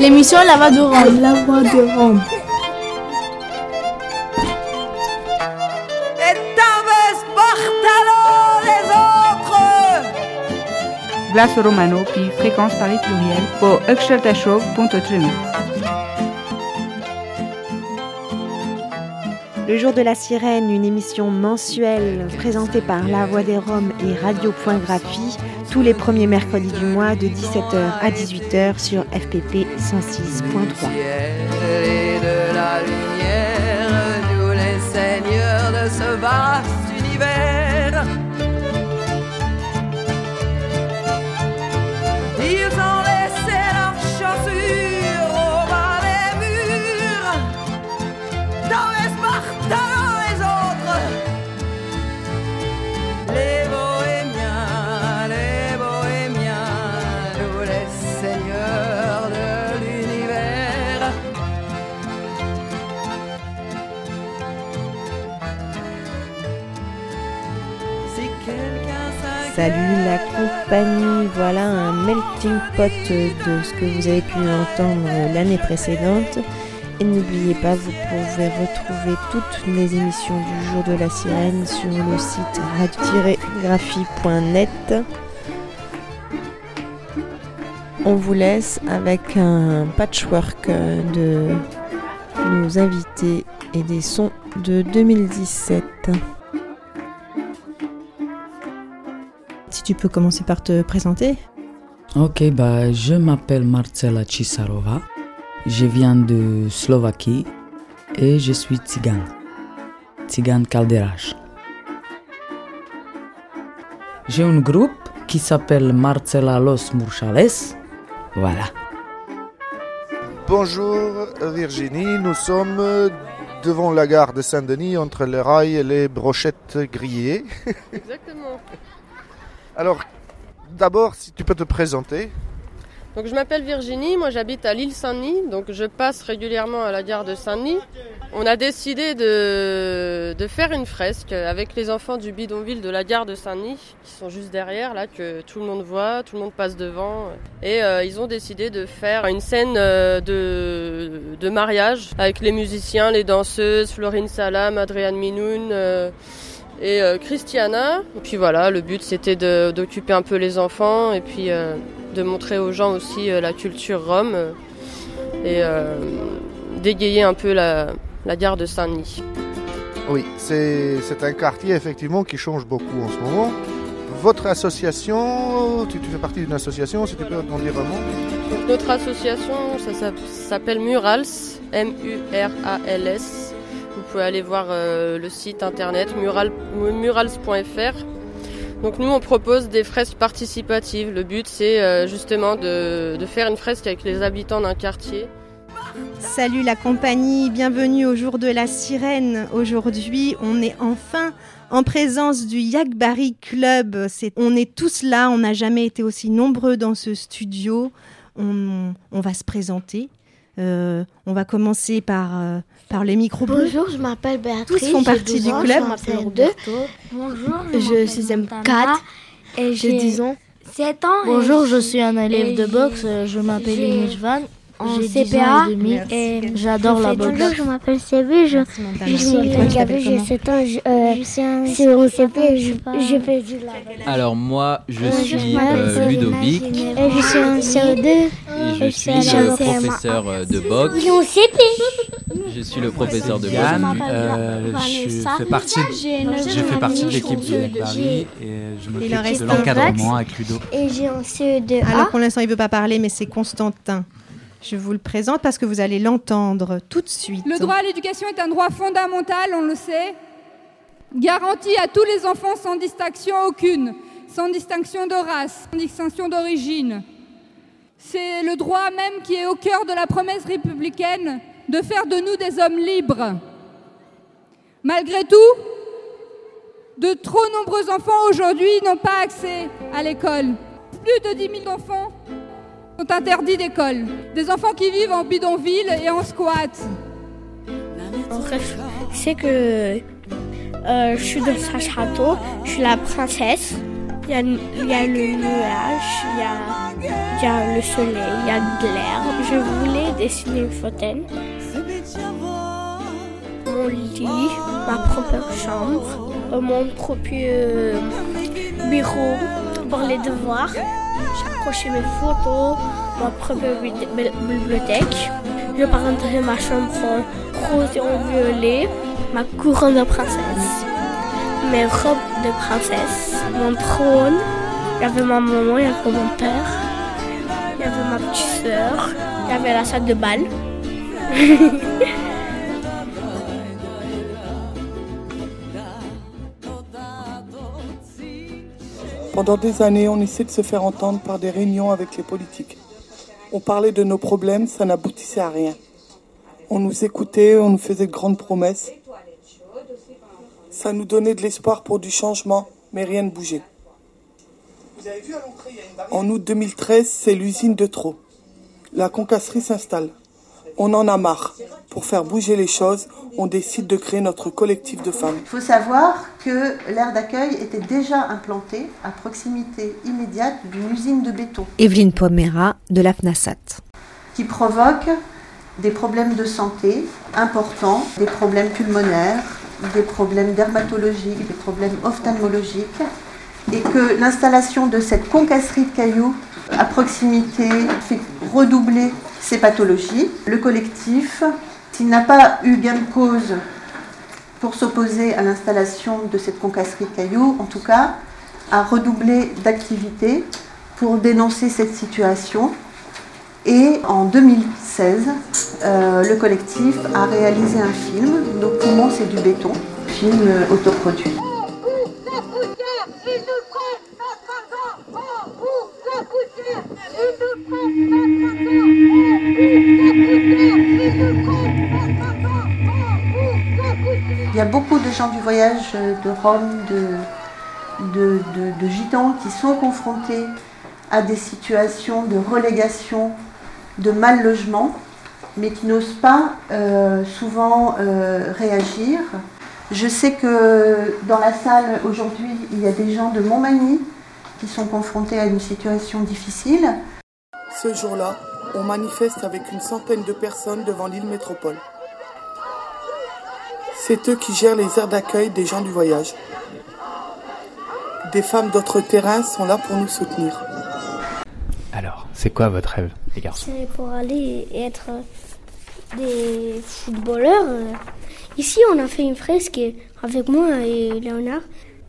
L'émission La Voix de Rome. La Voix de Rome. Glace Romano puis Fréquence Paris Pluriel pour Show.3. Le jour de la sirène, une émission mensuelle présentée par La Voix des Roms et Radio.graphie tous les premiers mercredis du mois de 17h à 18h sur FPP 106.3. de la lumière, nous les seigneurs de ce vaste univers. La compagnie, voilà un melting pot de ce que vous avez pu entendre l'année précédente. Et n'oubliez pas, vous pouvez retrouver toutes les émissions du jour de la sirène sur le site radio-graphie.net. On vous laisse avec un patchwork de nos invités et des sons de 2017. Si tu peux commencer par te présenter. Ok, bah, je m'appelle Marcela Cisarova. Je viens de Slovaquie et je suis tzigane. Tzigane Calderache. J'ai un groupe qui s'appelle Marcela Los Murchales. Voilà. Bonjour Virginie, nous sommes devant la gare de Saint-Denis entre les rails et les brochettes grillées. Exactement. Alors, d'abord, si tu peux te présenter. Donc je m'appelle Virginie, moi j'habite à l'île Saint-Denis, donc je passe régulièrement à la gare de Saint-Denis. On a décidé de, faire une fresque avec les enfants du bidonville de la gare de Saint-Denis, qui sont juste derrière, là, que tout le monde voit, tout le monde passe devant. Et euh, ils ont décidé de faire une scène euh, de, de mariage avec les musiciens, les danseuses, Florine Salam, Adriane Minoun. euh, et euh, Christiana. Et puis voilà, le but c'était d'occuper un peu les enfants et puis euh, de montrer aux gens aussi euh, la culture rome et d'égayer un peu la, la gare de Saint-Denis. Oui, c'est un quartier effectivement qui change beaucoup en ce moment. Votre association, tu, tu fais partie d'une association, si tu peux en dire Donc notre association, ça s'app- s'appelle Murals, M-U-R-A-L-S. Vous pouvez aller voir euh, le site internet mural- murals.fr. Donc nous, on propose des fresques participatives. Le but, c'est euh, justement de, faire une fresque avec les habitants d'un quartier. Salut la compagnie, bienvenue au jour de la sirène. Aujourd'hui, on est enfin en présence du Yakbari Club. On est tous là, on n'a jamais été aussi nombreux dans ce studio. On, va se présenter. Euh, on va commencer par, par les micros bleus. Bonjour, je m'appelle Béatrice. Tous font partie 12 du ans, club. Je m'appelle. Bonjour, je suis M4 et j'ai 10 ans. 7 ans. Bonjour, je suis un élève de boxe, je m'appelle j'ai- Inès Van, en j'ai 10 CPA et j'adore je la fais boxe. Bonjour, je m'appelle Sébu, je, je suis t'appelles j'ai comment 7 ans, je, euh, c'est au CP, je, je fais du lave. Alors moi, je Euh, suis euh, Ludovic Et je suis en CE2. et je et suis le un CM1. professeur euh, de boxe. Il est au CP. Je suis le professeur de Yann, boxe. euh, je fais partie, j'ai fait partie de l'équipe de Paris et je en m'occupe de l'encadrement avec Ludo. Et j'ai en CE2A. Alors pour l'instant, il ne veut pas parler, mais c'est Constantin. Je vous le présente parce que vous allez l'entendre tout de suite. Le droit à l'éducation est un droit fondamental, on le sait, garanti à tous les enfants sans distinction aucune, sans distinction de race, sans distinction d'origine. C'est le droit même qui est au cœur de la promesse républicaine de faire de nous des hommes libres. Malgré tout, de trop nombreux enfants aujourd'hui n'ont pas accès à l'école. Plus de 10 000 enfants sont interdits d'école. Des enfants qui vivent en bidonville et en squat. En fait, c'est que euh, je suis dans un château, je suis la princesse Il y a, le nuage, il y a, il y a le soleil, il y a de l'air. Je voulais dessiner une fontaine. Mon lit, ma propre chambre, euh, mon propre euh, bureau pour les devoirs. J'accrochais mes photos, ma propre bibli- bibliothèque. Je peindrais ma chambre en rose et en violet, ma couronne de princesse, mes robes de princesse, mon trône. Il y avait ma maman, il y avait mon père, il y avait ma petite sœur, il y avait la salle de bal. Pendant des années, on essaie de se faire entendre par des réunions avec les politiques. On parlait de nos problèmes, ça n'aboutissait à rien. On nous écoutait, on nous faisait de grandes promesses. Ça nous donnait de l'espoir pour du changement, mais rien ne bougeait. En août 2013, c'est l'usine de trop. La concasserie s'installe. On en a marre. Pour faire bouger les choses, on décide de créer notre collectif de femmes. Il faut savoir que l'aire d'accueil était déjà implantée à proximité immédiate d'une usine de béton Evelyne Pomera de la FNASAT. qui provoque des problèmes de santé importants, des problèmes pulmonaires, des problèmes dermatologiques, des problèmes ophtalmologiques, et que l'installation de cette concasserie de cailloux à proximité fait redoubler ces pathologies. Le collectif, s'il n'a pas eu gain de cause pour s'opposer à l'installation de cette concasserie de cailloux, en tout cas, a redoublé d'activité pour dénoncer cette situation. Et en 2016, euh, le collectif a réalisé un film, Nos poumons c'est du béton, film euh, autoproduit. Il y a beaucoup de gens du voyage, de Roms, de, de, de- de gitans qui sont confrontés à des situations de relégation, de mal logement, mais qui n'osent pas euh, souvent euh, réagir. Je sais que dans la salle aujourd'hui, il y a des gens de Montmagny qui sont confrontés à une situation difficile. Ce jour-là, on manifeste avec une centaine de personnes devant l'île métropole. C'est eux qui gèrent les aires d'accueil des gens du voyage. Des femmes d'autres terrains sont là pour nous soutenir. Alors, c'est quoi votre rêve, les garçons? C'est pour aller et être des footballeurs. Ici, on a fait une fresque avec moi et Léonard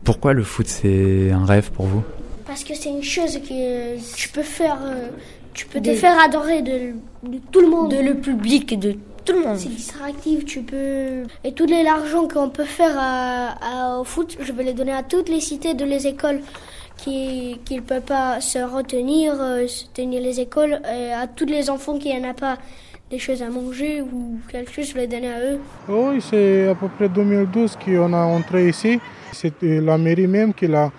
Pourquoi le foot, c'est un rêve pour vous? Parce que c'est une chose que tu peux faire. euh, Tu peux te faire adorer de, de tout le monde. De le public, de tout le monde. C'est distractif, tu peux... Et tout l'argent qu'on peut faire à- à- au foot, je vais les donner à toutes les cités de les écoles qui ne peuvent pas se retenir, euh, se tenir les écoles, et à tous les enfants qui n'en a pas des choses à manger ou quelque chose, je vais les donner à eux. Oui, c'est à peu près 2012 qu'on a entré ici. C'est la mairie même qui l'a,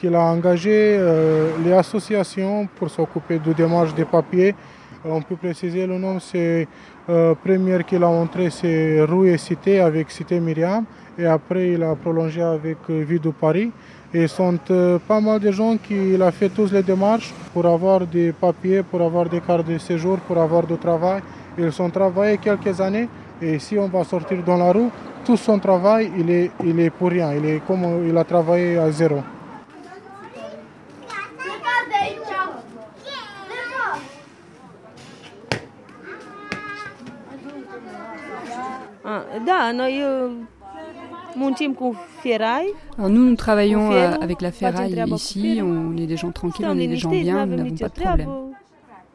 qui l'a engagé euh, les associations pour s'occuper de démarches des papiers. Euh, On peut préciser le nom, c'est euh, première qu'il a entré, c'est Rue et Cité avec Cité Myriam. Et après, il a prolongé avec euh, de Paris. Et sont euh, pas mal de gens qui il a fait tous les démarches pour avoir des papiers, pour avoir des cartes de séjour, pour avoir du travail. Ils ont travaillé quelques années et si on va sortir dans la rue, tout son travail, il est, il est pour rien. Il est comme il a travaillé à zéro. Da, noi uh, muncim cu fierai. Alors nous, nous travaillons euh, avec la ferraille ici, on est des gens tranquilles, on est des gens bien, nous n'avons pas de problème.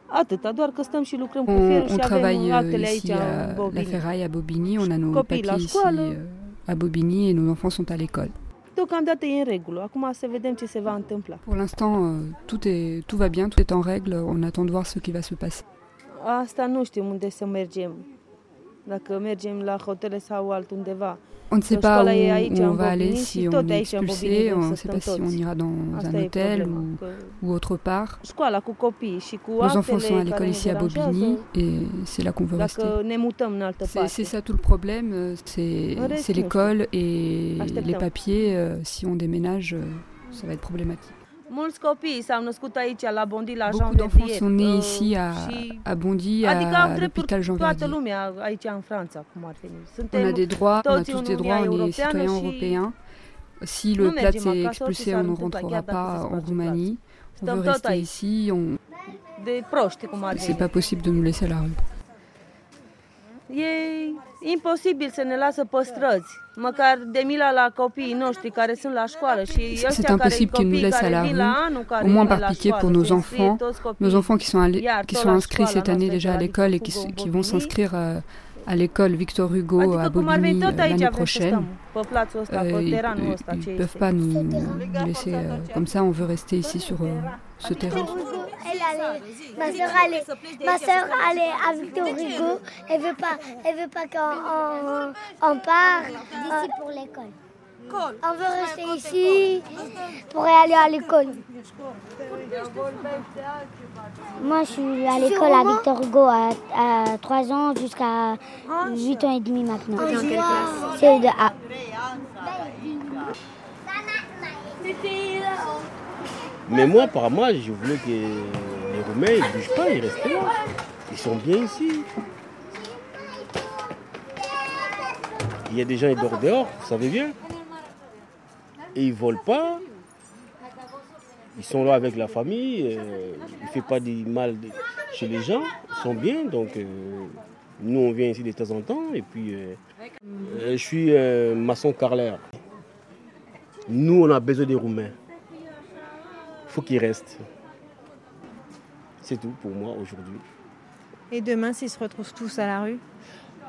On, travaille euh, ici à la ferraille à Bobigny, on a nos papiers ici euh, à Bobigny et nos enfants sont à l'école. E. Pour l'instant, tout, est, tout va bien, tout est en règle, on attend de voir ce qui va se passer. Asta nu știm unde să mergem. On ne sait pas où, e où on va aller, si on est expulsé, on ne sait pas si on ira dans un e hôtel ou, ou autre part. Nos enfants sont à l'école ici à. Bobigny et c'est là qu'on veut rester. C'est ça tout le problème, euh, c'est l'école et les papiers. euh, Si on déménage, euh, ça va être problématique. Beaucoup d'enfants sont nés ici à, à Bondy, à l'hôpital Jean Verdier. On a des droits, on a tous des droits, on est citoyens européens. Si le plat est expulsé, on ne rentrera pas en Roumanie. On veut rester ici, on... c'est pas possible de nous laisser à la rue. E imposibil să ne lasă pe străzi, măcar de mila la copiii noștri care sunt la școală și C'est impossible qu'ils nous laissent à la rue, au moins par pitié pour nos enfants, nos enfants qui sont, allés, qui sont inscrits cette année déjà à l'école et qui, qui vont s'inscrire euh, à l'école Victor Hugo à Bobigny l'année prochaine. Euh, ils ne peuvent pas nous, nous laisser euh, comme ça, on veut rester ici sur euh, ce terrain. Elle allait, ma soeur allait, ma soeur à Victor Hugo. Elle veut pas, elle veut pas qu'on on, on part d'ici pour l'école. On veut rester ici pour aller à l'école. Moi, je suis à l'école à Victor Hugo à, à 3 ans jusqu'à 8 ans et demi maintenant. En quelle classe C'est de A. Mais moi, par moi, je voulais que les Roumains ne bougent pas, ils restent là. Ils sont bien ici. Il y a des gens qui dorment dehors, vous savez bien. Et ils ne volent pas. Ils sont là avec la famille. euh, ils ne font pas du mal chez les gens. Ils sont bien. Donc, euh, nous, on vient ici de temps en temps. Et puis, euh, je suis maçon carreleur. Nous, on a besoin des Roumains. Faut qu'ils restent. C'est tout pour moi aujourd'hui. Et demain, s'ils se retrouvent tous à la rue?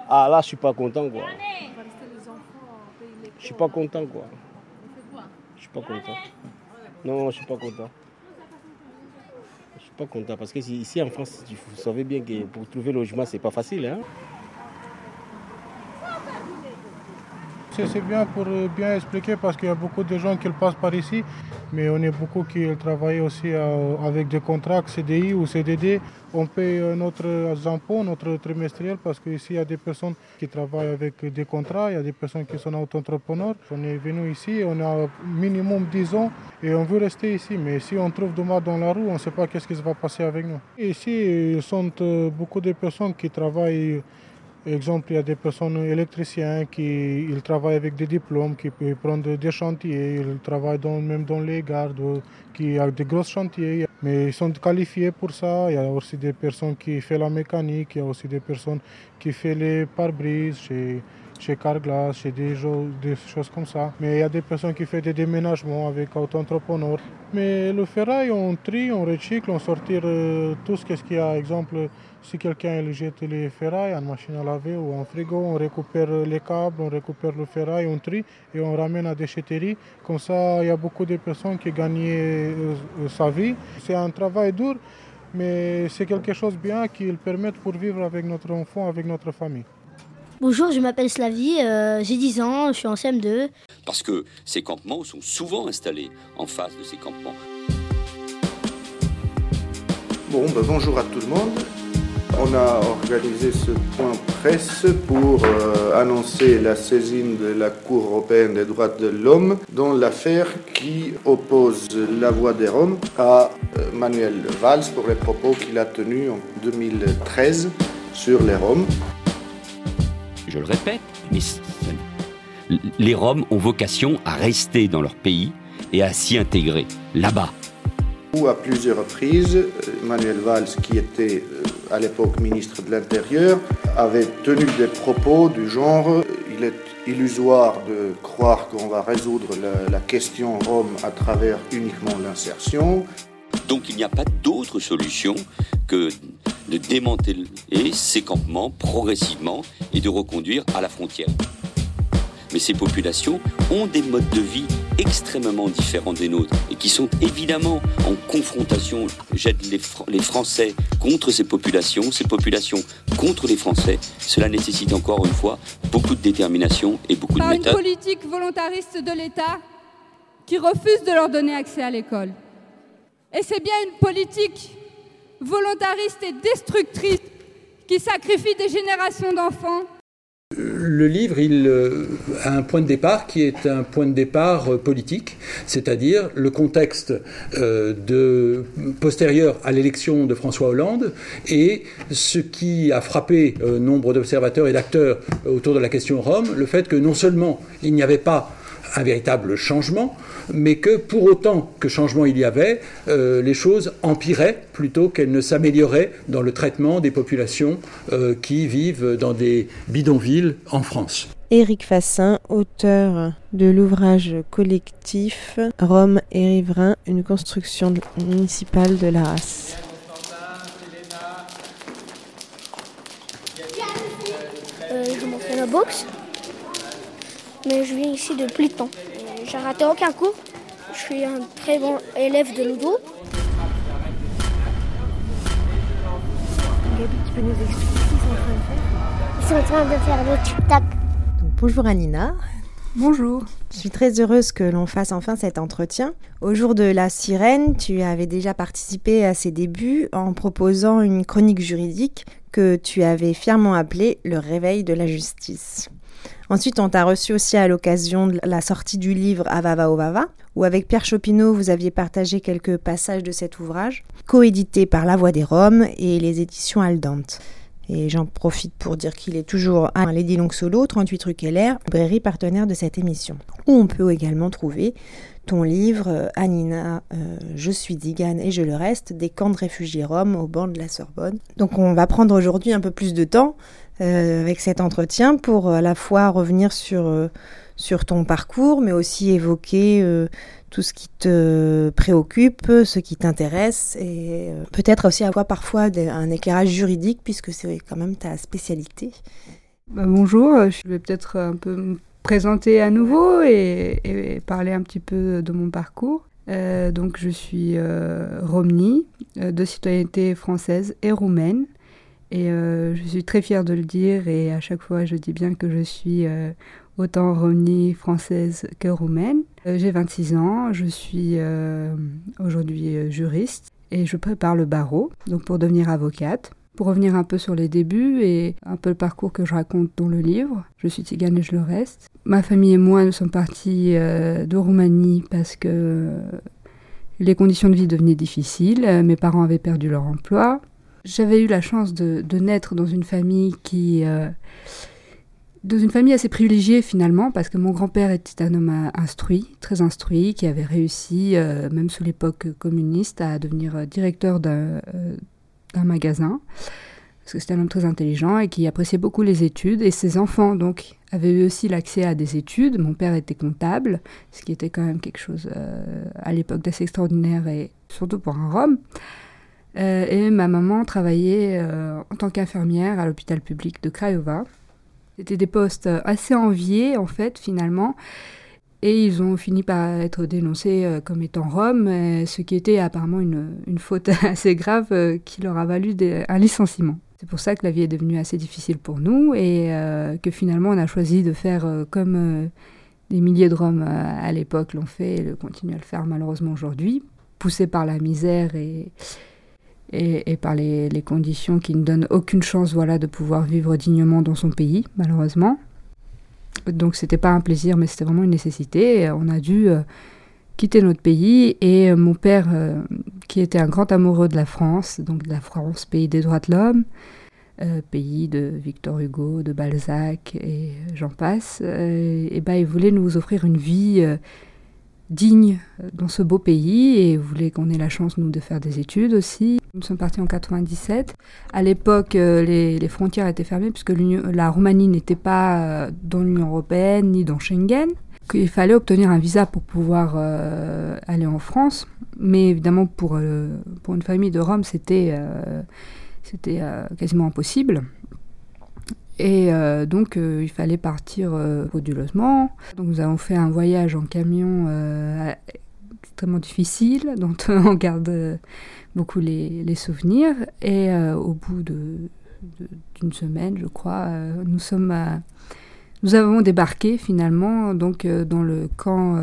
Ah là, je suis pas content quoi. Je suis pas content quoi. Je suis pas content. Non, je suis pas content. Je suis pas content parce que ici en France, vous savez bien que pour trouver logement, c'est pas facile. Hein? C'est bien pour euh, bien expliquer parce qu'il y a beaucoup de gens qui passent par ici, mais on est beaucoup qui travaillent aussi euh, avec des contrats CDI ou CDD. On paye euh, notre impôt, notre trimestriel parce qu'ici il y a des personnes qui travaillent avec des contrats, il y a des personnes qui sont auto-entrepreneurs. On est venu ici, on a minimum 10 ans et on veut rester ici. Mais si on trouve demain dans la rue, on ne sait pas qu'est-ce qui va passer avec nous. Ici, il sont beaucoup de personnes qui travaillent Exemple, il y a des personnes électriciens qui ils travaillent avec des diplômes, qui peuvent prendre des chantiers, ils travaillent dans- même dans les gardes, euh, qui ont des gros chantiers, mais ils sont qualifiés pour ça. Il y a aussi des personnes qui font la mécanique, il y a aussi des personnes qui font les pare-brises chez, chez Carglass, chez des, choses comme ça. Mais il y a des personnes qui font des déménagements avec auto-entrepreneurs. Mais le ferraille, on trie, on recycle, on sortir euh, tout ce qu'il y a. Exemple, si quelqu'un jette les ferrailles en machine à laver ou en frigo, on récupère les câbles, on récupère le ferraille, on trie et on ramène à déchetterie. Comme ça, il y a beaucoup de personnes qui gagnent euh, euh, sa vie. C'est un travail dur, mais c'est quelque chose de bien qui le permet pour vivre avec notre enfant, avec notre famille. Bonjour, je m'appelle Slavie, euh, j'ai 10 ans, je suis en CM2. Parce que ces campements sont souvent installés en face de ces campements. Bon, ben, bonjour à tout le monde. On a organisé ce point presse pour euh, annoncer la saisine de la Cour européenne des droits de l'homme dans l'affaire qui oppose la voix des Roms à euh, Manuel Valls pour les propos qu'il a tenus en 2013 sur les Roms. Je le répète, les Roms ont vocation à rester dans leur pays et à s'y intégrer là-bas. Où à plusieurs reprises, euh, Manuel Valls, qui était euh, à l'époque ministre de l'Intérieur, avait tenu des propos du genre euh, il est illusoire de croire qu'on va résoudre la, la question rome à travers uniquement l'insertion. Donc il n'y a pas d'autre solution que de démanteler ces campements progressivement et de reconduire à la frontière. Mais ces populations ont des modes de vie extrêmement différents des nôtres et qui sont évidemment en confrontation. J'aide les, Fr- les Français contre ces populations, ces populations contre les Français. Cela nécessite encore une fois beaucoup de détermination et beaucoup de par une méthode. politique volontariste de l'État qui refuse de leur donner accès à l'école. Et c'est bien une politique volontariste et destructrice qui sacrifie des générations d'enfants le livre, il a un point de départ qui est un point de départ politique, c'est-à-dire le contexte de, postérieur à l'élection de François Hollande et ce qui a frappé nombre d'observateurs et d'acteurs autour de la question Rome, le fait que non seulement il n'y avait pas un véritable changement, mais que pour autant que changement il y avait, euh, les choses empiraient plutôt qu'elles ne s'amélioraient dans le traitement des populations euh, qui vivent dans des bidonvilles en France. Éric Fassin, auteur de l'ouvrage collectif Rome et riverains, une construction municipale de la race. Euh, je m'entraîne la boxe mais je viens ici depuis le temps. J'ai raté aucun cours. Je suis un très bon élève de Ludo. Gabi, tu peux nous expliquer ce qu'ils sont en train de faire? Ils sont en train de faire le tic-tac. bonjour Anina. Bonjour. Je suis très heureuse que l'on fasse enfin cet entretien. Au jour de la sirène, tu avais déjà participé à ses débuts en proposant une chronique juridique que tu avais fièrement appelée Le réveil de la justice. Ensuite, on t'a reçu aussi à l'occasion de la sortie du livre Avava Ovava, où avec Pierre Chopineau, vous aviez partagé quelques passages de cet ouvrage, coédité par La Voix des Roms et les éditions Aldante. Et j'en profite pour dire qu'il est toujours à Lady Long Solo, 38 rue Keller, librairie partenaire de cette émission. Où on peut également trouver ton livre euh, Anina, euh, Je suis Digan et je le reste, des camps de réfugiés roms au bord de la Sorbonne. Donc on va prendre aujourd'hui un peu plus de temps euh, avec cet entretien pour à la fois revenir sur, euh, sur ton parcours, mais aussi évoquer euh, tout ce qui te préoccupe, ce qui t'intéresse, et peut-être aussi avoir parfois un éclairage juridique, puisque c'est quand même ta spécialité. Bah, bonjour, je vais peut-être un peu me présenter à nouveau et, parler un petit peu de mon parcours. donc je suis Romni, de citoyenneté française et roumaine. Et euh, je suis très fière de le dire et à chaque fois je dis bien que je suis euh, autant romnie française que roumaine. Euh, j'ai 26 ans, je suis aujourd'hui juriste et je prépare le barreau donc pour devenir avocate. Pour revenir un peu sur les débuts et un peu le parcours que je raconte dans le livre, je suis tigane et je le reste. Ma famille et moi nous sommes partis de Roumanie parce que les conditions de vie devenaient difficiles, mes parents avaient perdu leur emploi, j'avais eu la chance de, naître dans une famille qui. Euh, dans une famille assez privilégiée finalement, parce que mon grand-père était un homme instruit, très instruit, qui avait réussi, euh, même sous l'époque communiste, à devenir euh, directeur d'un magasin, parce que c'était un homme très intelligent et qui appréciait beaucoup les études. Et ses enfants, donc, avaient eu aussi l'accès à des études. Mon père était comptable, ce qui était quand même quelque chose à l'époque d'assez extraordinaire, et surtout pour un Rome. Euh, et ma maman travaillait euh, en tant qu'infirmière à l'hôpital public de Craiova. C'était des postes assez enviés, en fait, finalement. Et ils ont fini par être dénoncés euh, comme étant roms, ce qui était apparemment une, faute assez grave qui leur a valu un licenciement. C'est pour ça que la vie est devenue assez difficile pour nous et que finalement on a choisi de faire comme des milliers de Roms à l'époque l'ont fait et continuent à le faire malheureusement aujourd'hui, poussés par la misère et, et, par les, conditions qui ne donnent aucune chance voilà, de pouvoir vivre dignement dans son pays, malheureusement. Donc c'était pas un plaisir, mais c'était vraiment une nécessité. on a dû euh, quitter notre pays et euh, mon père, euh, qui était un grand amoureux de la France, donc de la France, pays des droits de l'homme, pays de Victor Hugo, de Balzac et j'en passe, et ben, il voulait nous offrir une vie digne dans ce beau pays et voulait qu'on ait la chance, nous, de faire des études aussi. Nous sommes partis en 97. À l'époque, euh, les, frontières étaient fermées puisque la Roumanie n'était pas euh, dans l'Union européenne ni dans Schengen. Il fallait obtenir un visa pour pouvoir euh, aller en France. Mais évidemment, pour, pour une famille de Rome, c'était c'était quasiment impossible. Et euh, donc, euh, il fallait partir euh. Donc, nous avons fait un voyage en camion extrêmement difficile, dont on garde beaucoup les, souvenirs. Et au bout d'une semaine, je crois, nous sommes Nous avons débarqué finalement donc dans le camp,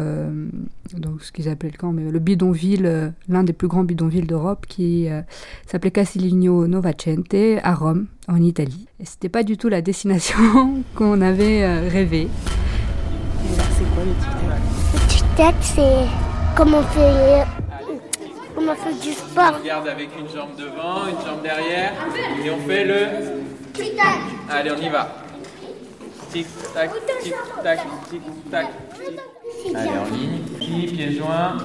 donc ce qu'ils appellent le camp, mais le bidonville, l'un des plus grands bidonvilles d'Europe, qui s'appelait Castiglino Novacente à Rome, en Italie. Et c'était pas du tout la destination qu'on avait rêvé. C'est quoi le tic-tac c'est comme on fait comme on fait du sport. On regarde avec une jambe devant, une jambe derrière, et on fait le tic-tac. Allez, on y va. Tic-tac, tic-tac, tic-tac. Allez, en ligne, pieds, pieds joints.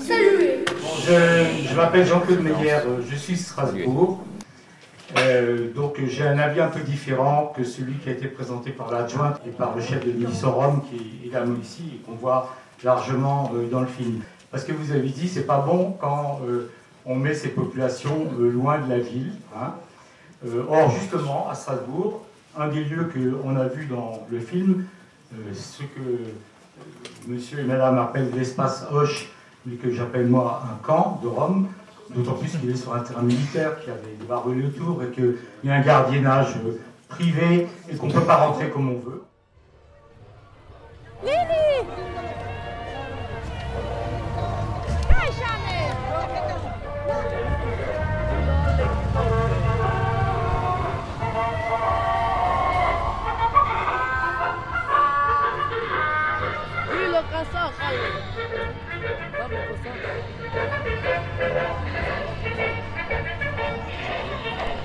Salut Je, je m'appelle Jean-Claude Meyer, je suis Strasbourg. Euh, donc j'ai un avis un peu différent que celui qui a été présenté par l'adjointe et par le chef de Rome qui est également ici et qu'on voit largement euh, dans le film. Parce que vous avez dit, c'est pas bon quand euh, on met ces populations euh, loin de la ville. Hein. Euh, or, justement, à Strasbourg, un des lieux qu'on a vu dans le film, ce que monsieur et madame appellent l'espace Hoche, mais que j'appelle moi un camp de Rome, d'autant plus qu'il est sur un terrain militaire, qui avait des barbelés autour et qu'il y a un gardiennage privé et qu'on ne peut pas rentrer comme on veut.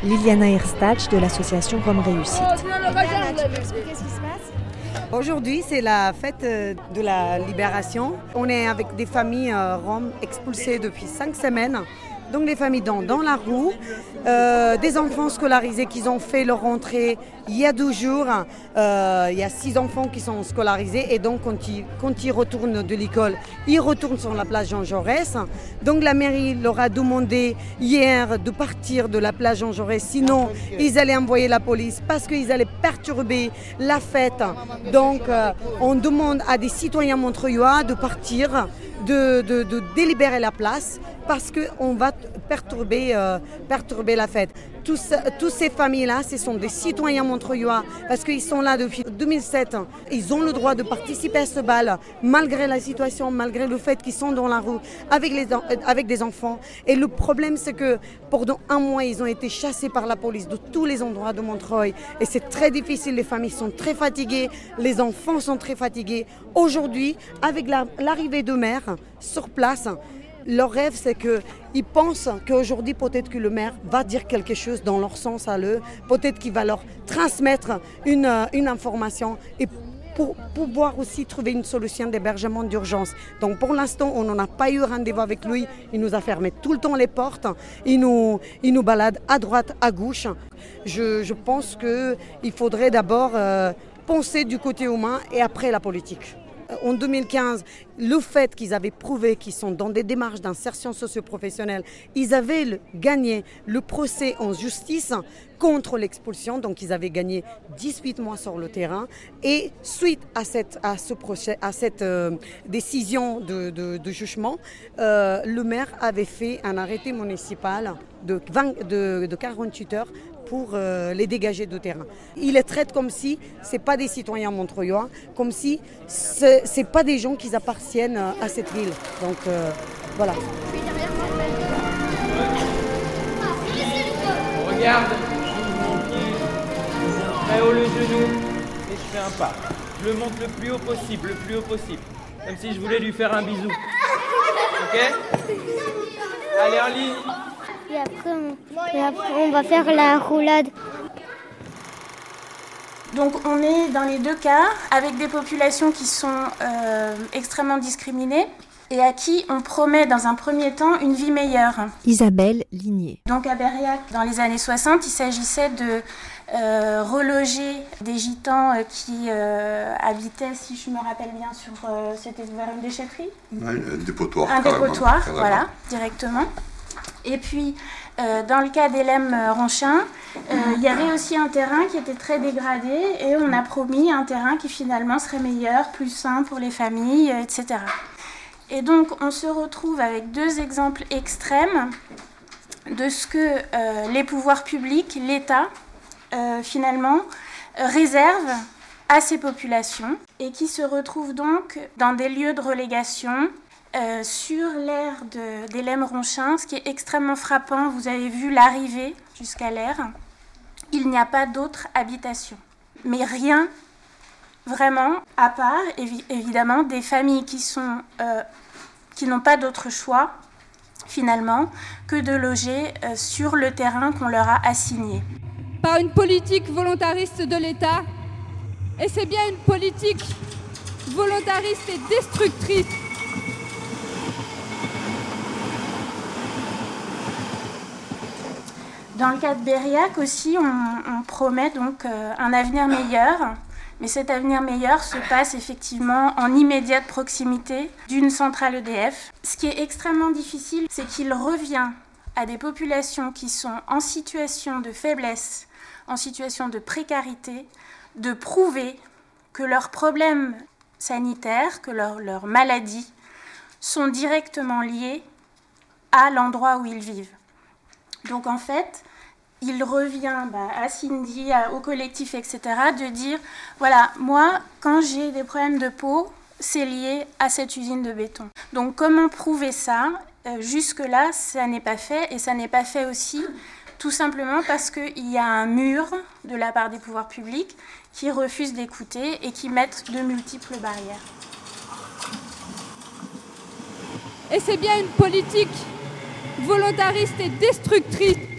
Liliana Erstach de l'association Rome Réussite. Aujourd'hui, c'est la fête euh, de la libération. On est avec des familles euh, roms expulsées depuis cinq semaines donc des familles dans, dans la roue, euh, des enfants scolarisés qui ont fait leur rentrée il y a deux jours. Euh, il y a six enfants qui sont scolarisés et donc quand ils, quand ils retournent de l'école, ils retournent sur la plage Jean Jaurès. Donc la mairie leur a demandé hier de partir de la plage Jean Jaurès, sinon ils allaient envoyer la police parce qu'ils allaient perturber la fête. Donc euh, on demande à des citoyens montreuillois de partir, de, de délibérer la place parce qu'on va perturber, euh, perturber la fête. Tous, ces familles-là, ce sont des citoyens montreuillois parce qu'ils sont là depuis 2007. Ils ont le droit de participer à ce bal malgré la situation, malgré le fait qu'ils sont dans la rue avec, les, avec des enfants. Et le problème, c'est que pendant un mois, ils ont été chassés par la police de tous les endroits de Montreuil. Et c'est très difficile. Les familles sont très fatiguées, les enfants sont très fatigués. Aujourd'hui, avec l'arrivée de maire sur place, leur rêve, c'est qu'ils pensent qu'aujourd'hui, peut-être que le maire va dire quelque chose dans leur sens à eux, peut-être qu'il va leur transmettre une, euh, une information et pour pouvoir aussi trouver une solution d'hébergement d'urgence. Donc pour l'instant, on n'en a pas eu rendez-vous avec lui. Il nous a fermé tout le temps les portes. Il nous, il nous balade à droite, à gauche. Je, je pense qu'il faudrait d'abord euh, penser du côté humain et après la politique en 2015, le fait qu'ils avaient prouvé qu'ils sont dans des démarches d'insertion socio-professionnelle, ils avaient gagné le procès en justice contre l'expulsion, donc ils avaient gagné 18 mois sur le terrain. Et suite à cette, euh, décision de, jugement, euh, le maire avait fait un arrêté municipal de, 20, de, de 48 heures pour euh, les dégager de terrain. Il les traite comme si ce pas des citoyens montreuillois, comme si ce n'est pas des gens qui appartiennent euh, à cette ville. Donc euh, voilà. Regarde, très haut le genou et je fais un pas. Je le monte le plus haut possible, le plus haut possible. Comme si je voulais lui faire un bisou. Ok? Allez en ligne. Et après, on, va faire la roulade. Donc on est dans les deux cas avec des populations qui sont euh, extrêmement discriminées et à qui on promet dans un premier temps une vie meilleure. Isabelle Ligné. Donc à Berriac, dans les années 60, il s'agissait de euh, reloger des gitans euh, qui habitaient, si je me rappelle bien, sur c'était vers une déchetterie. un dépotoir. Un dépotoir, voilà, directement. Et puis, euh, dans le cas d'Hélène Ronchin, euh, il y avait aussi un terrain qui était très dégradé et on a promis un terrain qui finalement serait meilleur, plus sain pour les familles, euh, etc. Et donc, on se retrouve avec deux exemples extrêmes de ce que les pouvoirs publics, l'État, finalement, réservent à ces populations et qui se retrouvent donc dans des lieux de relégation euh, sur l'aire d'Hélène Ronchin. Ce qui est extrêmement frappant, vous avez vu l'arrivée jusqu'à l'aire, il n'y a pas d'autre habitation. Mais rien vraiment à part évidemment des familles euh, qui n'ont pas d'autre choix finalement que de loger euh, sur le terrain qu'on leur a assigné. Par une politique volontariste de l'État, et c'est bien une politique volontariste et destructrice. Dans le cas de Berriac aussi, on, promet donc euh, un avenir meilleur mais cet avenir meilleur se passe effectivement en immédiate proximité d'une centrale EDF. Ce qui est extrêmement difficile, c'est qu'il revient à des populations qui sont en situation de faiblesse, en situation de précarité, de prouver que leurs problèmes sanitaires, que leurs maladies sont directement liés à l'endroit où ils vivent. Donc en fait, il revient bah, à Cindy, au collectif, etc., de dire, voilà, moi, quand j'ai des problèmes de peau, c'est lié à cette usine de béton. Donc comment prouver ça? Euh, Jusque-là, ça n'est pas fait, et ça n'est pas fait aussi tout simplement parce qu'il y a un mur de la part des pouvoirs publics qui refusent d'écouter et qui mettent de multiples barrières. Et c'est bien une politique volontariste et destructrice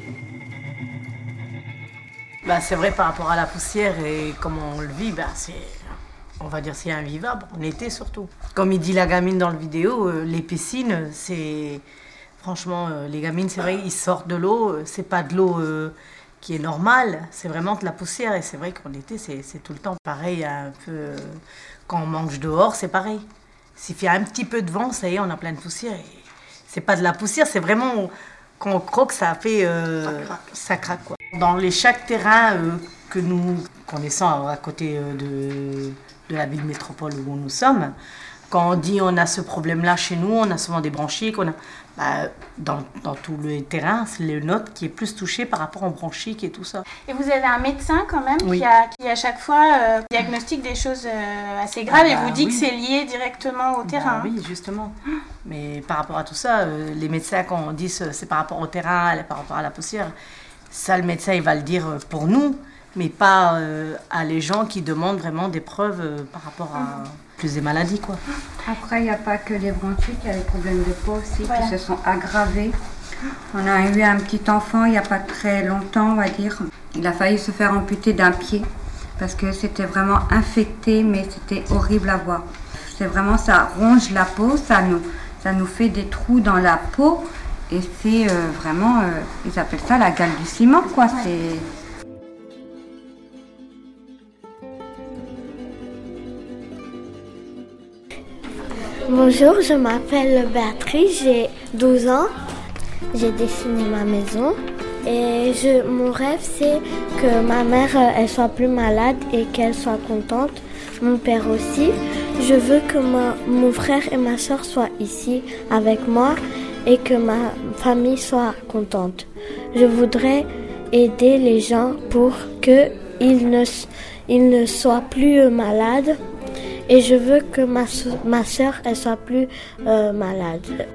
bah, c'est vrai par rapport à la poussière et comment on le vit, c'est, on va dire c'est invivable, en été surtout. Comme il dit la gamine dans le vidéo, euh, les piscines, c'est franchement euh, les gamines, c'est vrai, ils sortent de l'eau, euh, c'est pas de l'eau qui est normale, c'est vraiment de la poussière et c'est vrai qu'en été c'est, tout le temps pareil, un peu quand on mange dehors, c'est pareil. S'il fait un petit peu de vent, ça y est, on a plein de poussière. C'est pas de la poussière, c'est vraiment quand on croque, ça fait ça craque quoi. Dans les chaque terrain euh, que nous connaissons à côté euh, de, de, la ville métropole où nous sommes, quand on dit on a ce problème-là chez nous, on a souvent des branchies, qu'on a, bah, dans, dans tout le terrain, c'est le nôtre qui est plus touché par rapport aux bronchiques et tout ça. Et vous avez un médecin quand même qui, a, qui à chaque fois euh, diagnostique des choses assez graves et ah vous dit que c'est lié directement au bah terrain. Oui, justement. Mais par rapport à tout ça, les médecins quand on dit c'est par rapport au terrain, par rapport à la poussière, ça, le médecin, il va le dire euh, pour nous, mais pas euh, à les gens qui demandent vraiment des preuves euh, par rapport à plus des maladies. Quoi. Après, il n'y a pas que les bronchites, il y a les problèmes de peau aussi qui se sont aggravés. On a eu un petit enfant il n'y a pas très longtemps, on va dire. Il a failli se faire amputer d'un pied parce que c'était vraiment infecté, mais c'était horrible à voir. C'est vraiment, ça ronge la peau, ça nous, ça nous fait des trous dans la peau et c'est euh, vraiment, euh, ils appellent ça la gale du ciment, quoi. C'est. Bonjour, je m'appelle Béatrice, j'ai 12 ans. J'ai dessiné ma maison et je, mon rêve c'est que ma mère euh, elle soit plus malade et qu'elle soit contente. Mon père aussi. Je veux que mon frère et ma soeur soient ici avec moi et que ma famille soit contente. Je voudrais aider les gens pour qu'ils ne, soient plus malades et je veux que ma, ma soeur elle soit plus euh, malade.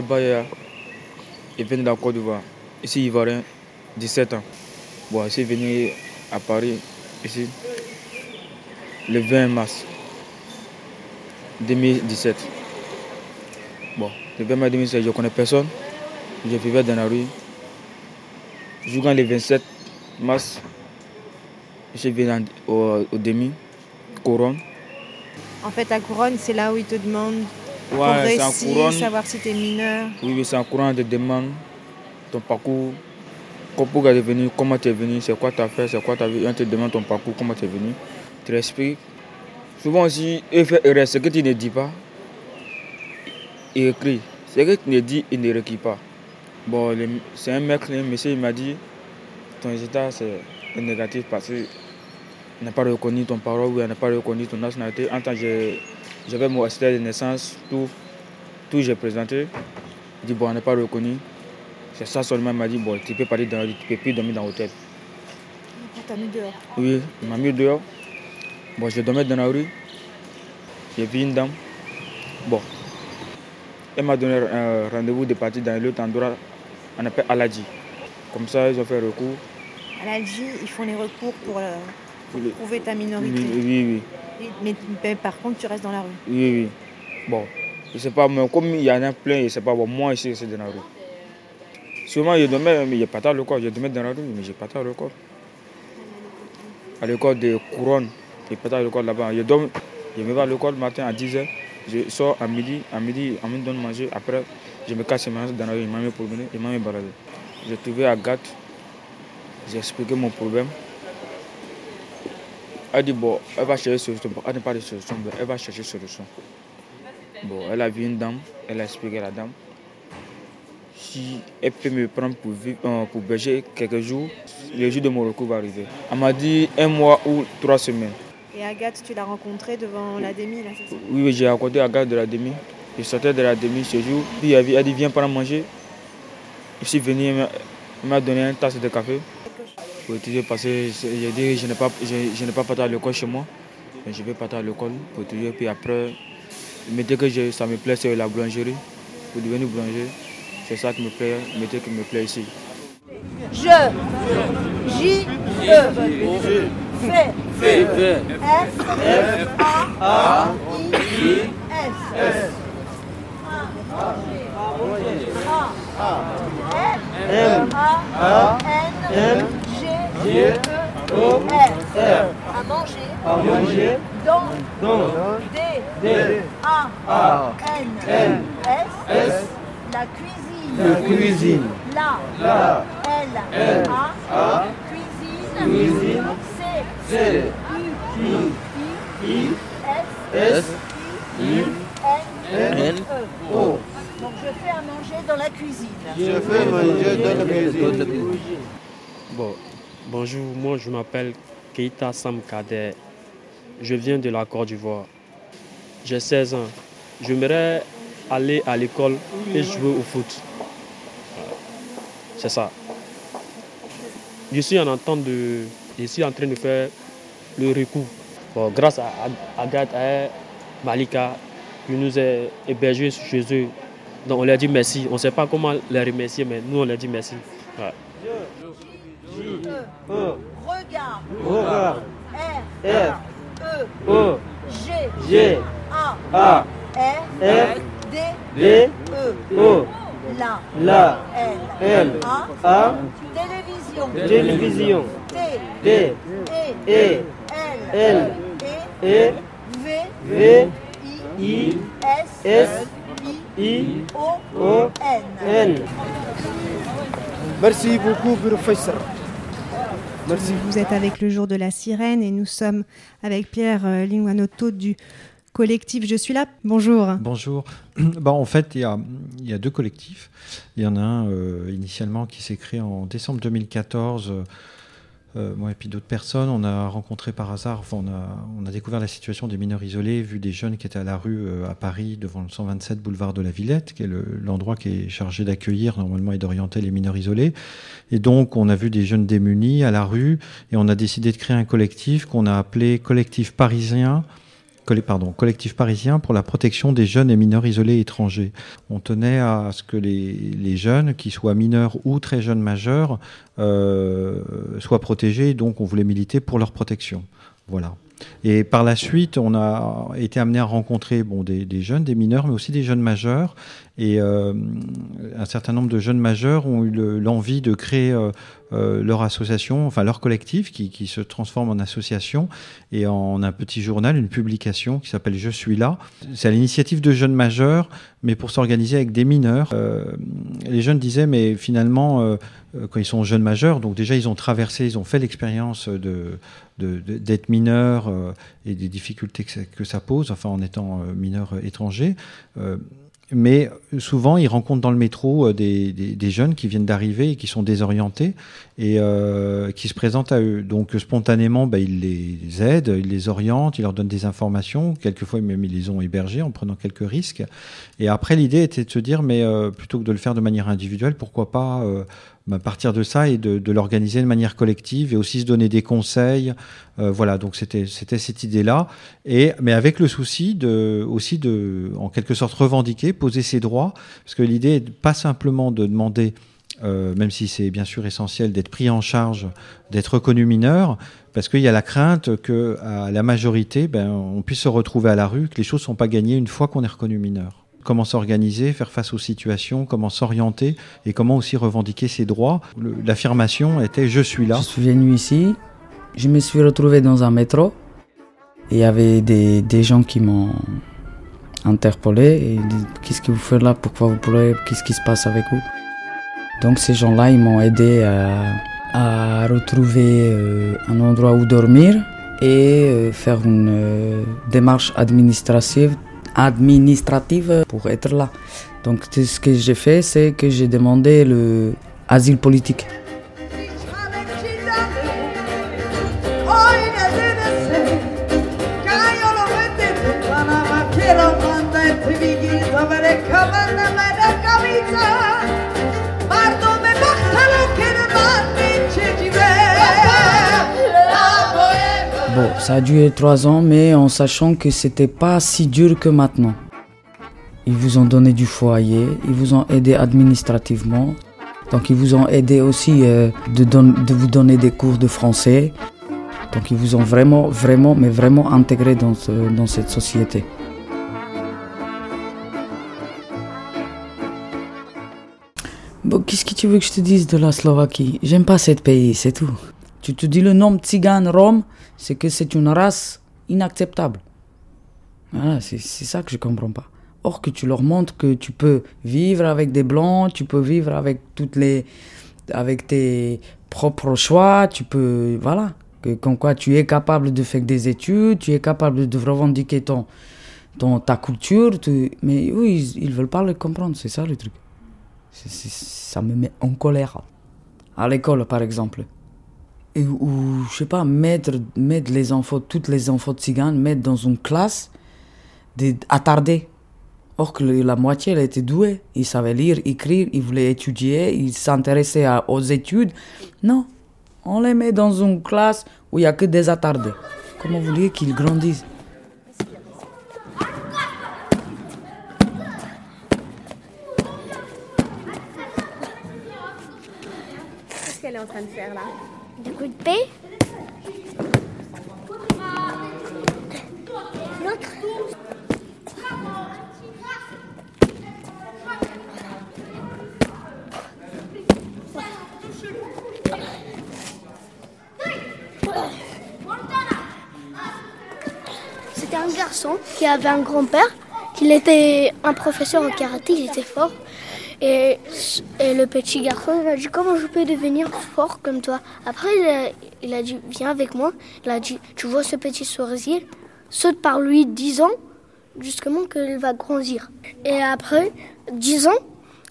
M'appelle Baya. Il vient de Côte d'Ivoire. Ici, Ivoirien, 17 ans. Bon, suis venu à Paris, ici, le 20 mars 2017. Bon, le 20 mars 2017, je ne connais personne. Je vivais dans la rue. Jusqu'en le 27 mars, je suis venu au, demi, couronne. En fait, à couronne, c'est là où ils te demandent ouais, récit, couronne, savoir si tu es mineur. Oui, oui c'est en couronne, de demande ton parcours, es venu, comment tu es venu, c'est quoi tu as fait, c'est quoi tu as vu. On te demande ton parcours, comment tu es venu. Tu l'expliques. Souvent aussi, fait erreur, ce que tu ne dis pas, il écrit. Ce que tu ne dis, il ne récrit pas. Bon, c'est un mec, un monsieur, il m'a dit, ton résultat c'est négatif parce qu'il n'a pas reconnu ton parole ou il n'a pas reconnu ton nationalité. En tant que j'avais mon extrait de naissance, tout, tout j'ai présenté. Il dit, bon, on n'a pas reconnu. C'est ça seulement, il m'a dit, bon, tu peux pas dans, tu peux plus dormir dans l'hôtel. Il mis dehors Oui, il m'a mis dehors. Bon, je dormais dans la rue. J'ai vu une dame. Bon, elle m'a donné un rendez-vous de partir dans l'autre endroit, on appelle Aladji. Comme ça, ils ont fait recours. Aladji, ils font les recours pour, euh, prouver ta minorité. Oui, oui, Mais, par contre, tu restes dans la rue. Oui, oui. Bon, je sais pas, mais comme il y en a plein, je sais pas, bon, moi ici, c'est dans la rue. Souvent, je dormais, mais je pas à l'école. Je dormais dans la rue, mais je pas à l'école. À l'école de Couronne, je pas à l'école là-bas. Je, me vais à l'école le matin à 10h. Je sors à midi, à midi, on me donne manger. Après, je me casse dans la rue. Il m'a mis promener, il m'a mis balader. J'ai trouvé Agathe. J'ai expliqué mon problème. Elle dit, bon, elle va chercher solution. elle n'a pas de solution, elle va chercher solution. Bon, elle a vu une dame, elle a expliqué à la dame si elle peut me prendre pour, vivre, euh, pour berger quelques jours, le jour de mon recours va arriver. Elle m'a dit un mois ou trois semaines. Et Agathe, tu l'as rencontrée devant l'Adémie, là, c'est ça? Oui, j'ai rencontré Agathe de l'Adémie. Je sortais de l'Adémie ce jour. Puis elle a dit Viens prendre manger. Je suis venu, elle m'a donné une tasse de café. Pour étudier parce que Je n'ai pas, je, pas à l'école chez moi. Mais je vais partir à l'école pour étudier. Puis après, que ça me plaît, c'est la boulangerie. Pour devenir boulanger. C'est ça qui me plaît, métier qui me plaît ici. Je, J, E, fait, F, F, A, I, S, M, A, N, E, à manger, à manger, dans, D, D, A, N, S, la cuisine. La cuisine. La. La. L. L. A. A. Cuisine. Cuisine. C. C. U. I. S. S. I. N. N. O. Donc je fais à manger dans la cuisine. Je fais à manger dans la cuisine. Bon, bonjour, moi je m'appelle Keita Samkader. Je viens de la Côte d'Ivoire. J'ai 16 ans. J'aimerais aller à l'école et jouer au foot. C'est ça. Je suis en train de faire le recours. grâce à Agathe et Malika, qui nous a hébergés chez eux. Donc on leur dit merci. On ne sait pas comment les remercier, mais nous on leur dit merci. Regarde. Regarde. R. R. E. E. G. G. A. A. R. R. D. D. E. E. La. La. L. A. A. Télévision. Télévision. T. T. E. E. L. E. E. V. V. I. S. S. I. O. O. N. N. Merci beaucoup, professeur. Vous êtes avec le jour de la sirène et nous sommes avec Pierre euh, Linguanotto du collectif Je suis là. Bonjour. Bonjour. Bah, en fait, il y, a, il y a deux collectifs. Il y en a un euh, initialement qui s'est créé en décembre 2014. Euh, moi et puis d'autres personnes, on a rencontré par hasard, on, a, on a découvert la situation des mineurs isolés, vu des jeunes qui étaient à la rue euh, à Paris devant le 127 boulevard de la Villette, qui est l'endroit qui est chargé d'accueillir normalement et d'orienter les mineurs isolés. Et donc on a vu des jeunes démunis à la rue et on a décidé de créer un collectif qu'on a appelé Collectif Parisien pardon, collectif parisien pour la protection des jeunes et mineurs isolés étrangers. On tenait à ce que les, jeunes, qui soient mineurs ou très jeunes majeurs, euh, soient protégés. Donc, on voulait militer pour leur protection. Voilà. Et par la suite, on a été amené à rencontrer bon, des jeunes, des mineurs, mais aussi des jeunes majeurs. Et euh, un certain nombre de jeunes majeurs ont eu l'envie de créer euh, euh, leur association, enfin leur collectif, qui, qui, se transforme en association et en un petit journal, une publication qui s'appelle Je suis là. C'est à l'initiative de jeunes majeurs, mais pour s'organiser avec des mineurs. Euh, les jeunes disaient, mais finalement, euh, quand ils sont jeunes majeurs, donc déjà ils ont traversé, ils ont fait l'expérience de d'être mineurs euh, et des difficultés que ça, que ça, pose, enfin en étant mineur étranger. Euh, mais souvent, ils rencontrent dans le métro des, des, des jeunes qui viennent d'arriver et qui sont désorientés et euh, qui se présentent à eux. Donc spontanément, bah, ils les aident, ils les orientent, ils leur donnent des informations. Quelquefois, même ils les ont hébergés en prenant quelques risques. Et après, l'idée était de se dire, mais euh, plutôt que de le faire de manière individuelle, pourquoi pas euh, bah, partir de ça et de, de l'organiser de manière collective et aussi se donner des conseils. Euh, voilà, donc c'était cette idée-là. Et mais avec le souci de aussi de en quelque sorte revendiquer, poser ses droits, parce que l'idée est pas simplement de demander euh, même si c'est bien sûr essentiel d'être pris en charge, d'être reconnu mineur, parce qu'il y a la crainte que à la majorité, ben, on puisse se retrouver à la rue, que les choses ne sont pas gagnées une fois qu'on est reconnu mineur. Comment s'organiser, faire face aux situations, comment s'orienter et comment aussi revendiquer ses droits. L'affirmation était je suis là. Je suis venu ici, je me suis retrouvé dans un métro et il y avait des, des gens qui m'ont interpellé et qu'est-ce que vous faites là, pourquoi vous pleurez, qu'est-ce qui se passe avec vous? Donc ces gens-là, ils m'ont aidé à, à retrouver euh, un endroit où dormir et euh, faire une euh, démarche administrative, administrative pour être là. Donc ce que j'ai fait, c'est que j'ai demandé le asile politique. Ça a duré trois ans, mais en sachant que c'était pas si dur que maintenant. Ils vous ont donné du foyer, ils vous ont aidé administrativement, donc ils vous ont aidé aussi euh, de, vous donner des cours de français. Donc ils vous ont vraiment, vraiment, mais vraiment intégré dans, ce, dans cette société. Bon, qu'est-ce que tu veux que je te dise de la Slovaquie? J'aime pas ce pays, c'est tout. Tu te dis le nom tzigane Rome, c'est que c'est une race inacceptable. Voilà, c'est ça que je comprends pas. Or que tu leur montres que tu peux vivre avec des blancs, tu peux vivre avec toutes les, avec tes propres choix, tu peux, voilà, que quoi tu es capable de faire des études, tu es capable de revendiquer ton, ton ta culture, tu, mais oui, ils, ils veulent pas le comprendre, c'est ça le truc. Ça me met en colère. À l'école, par exemple ou je sais pas, mettre, mettre les enfants, toutes les enfants de tziganes, mettre dans une classe des attardés. Or que la moitié, elle était douée. Ils savaient lire, écrire, ils voulaient étudier, ils s'intéressaient aux études. Non, on les met dans une classe où il n'y a que des attardés. Comment vous qu'ils grandissent? Qu'est-ce est en train de faire là? De paix. C'était un garçon qui avait un grand-père, qui était un professeur au karaté, il était fort. Et, et, le petit garçon il a dit comment je peux devenir fort comme toi? Après il a, il a, dit viens avec moi. Il a dit tu vois ce petit cerisier, saute par lui 10 ans justement qu'il va grandir. Et après 10 ans,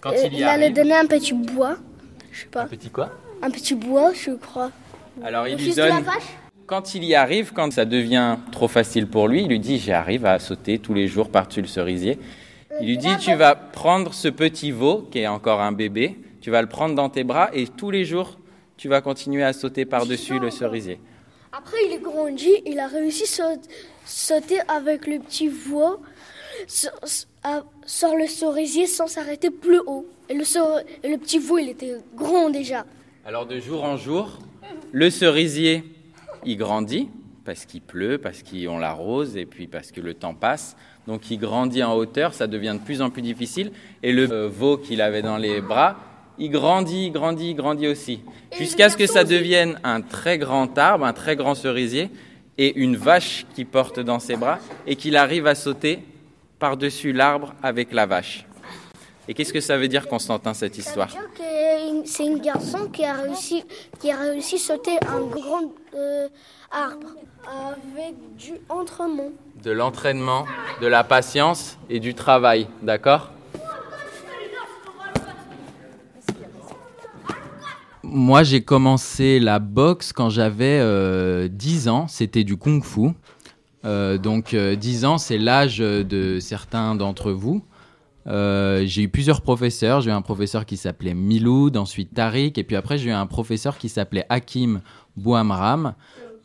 Quand il, il allait donner un petit bois, je sais pas. Un petit quoi? Un petit bois, je crois. Alors il lui donne. Quand il y arrive, quand ça devient trop facile pour lui, il lui dit j'arrive à sauter tous les jours par-dessus le cerisier. Il lui dit tu vas prendre ce petit veau qui est encore un bébé, tu vas le prendre dans tes bras et tous les jours tu vas continuer à sauter par-dessus le cerisier. Après, il est grandi, il a réussi à sauter avec le petit veau sur, le cerisier sans s'arrêter plus haut. Et le, et le petit veau, il était grand déjà. Alors de jour en jour, le cerisier, il grandit parce qu'il pleut, parce qu'on l'arrose et puis parce que le temps passe. Donc il grandit en hauteur, ça devient de plus en plus difficile. Et le euh, veau qu'il avait dans les bras, il grandit, grandit, grandit aussi. Jusqu'à ce que ça devienne un très grand arbre, un très grand cerisier, et une vache qui porte dans ses bras, et qu'il arrive à sauter par-dessus l'arbre avec la vache. Et qu'est-ce que ça veut dire, Constantin, cette histoire? Ça veut dire que c'est un garçon qui a réussi, qui a réussi à sauter un grand euh, arbre avec du entraînement. De l'entraînement, de la patience et du travail, d'accord? Moi, j'ai commencé la boxe quand j'avais 10 euh, ans. C'était du kung-fu. Euh, donc, 10 ans, c'est l'âge de certains d'entre vous. Euh, j'ai eu plusieurs professeurs. J'ai eu un professeur qui s'appelait Miloud, ensuite Tariq, et puis après j'ai eu un professeur qui s'appelait Hakim Bouamram,